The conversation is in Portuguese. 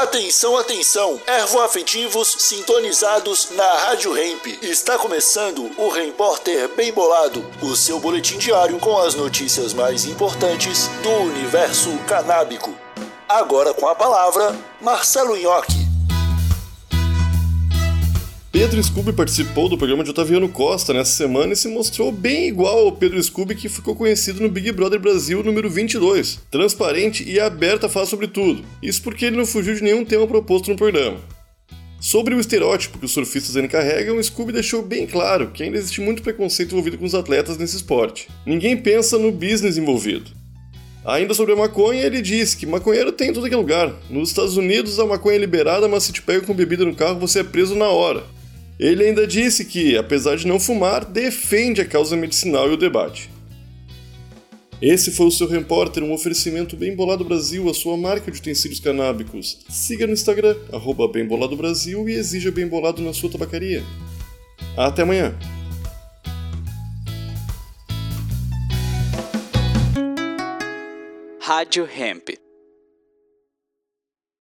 Atenção, atenção! Ervoafetivos sintonizados na Rádio Hemp. Está começando o Repórter Bem Bolado, o seu boletim diário com as notícias mais importantes do universo canábico. Agora com a palavra, Marcelo Nhoque. Pedro Scooby participou do programa de Otaviano Costa nessa semana e se mostrou bem igual ao Pedro Scooby que ficou conhecido no Big Brother Brasil número 22, transparente e aberto a falar sobre tudo. Isso porque ele não fugiu de nenhum tema proposto no programa. Sobre o estereótipo que os surfistas ainda carregam, Scooby deixou bem claro que ainda existe muito preconceito envolvido com os atletas nesse esporte. Ninguém pensa no business envolvido. Ainda sobre a maconha, ele disse que maconheiro tem em todo aquele lugar. Nos Estados Unidos a maconha é liberada, mas se te pega com bebida no carro você é preso na hora. Ele ainda disse que, apesar de não fumar, defende a causa medicinal e o debate. Esse foi o seu repórter, um oferecimento Bem Bolado Brasil, a sua marca de utensílios canábicos. Siga no Instagram, arroba Bem Bolado Brasil e exija Bem Bolado na sua tabacaria. Até amanhã! Rádio Hemp.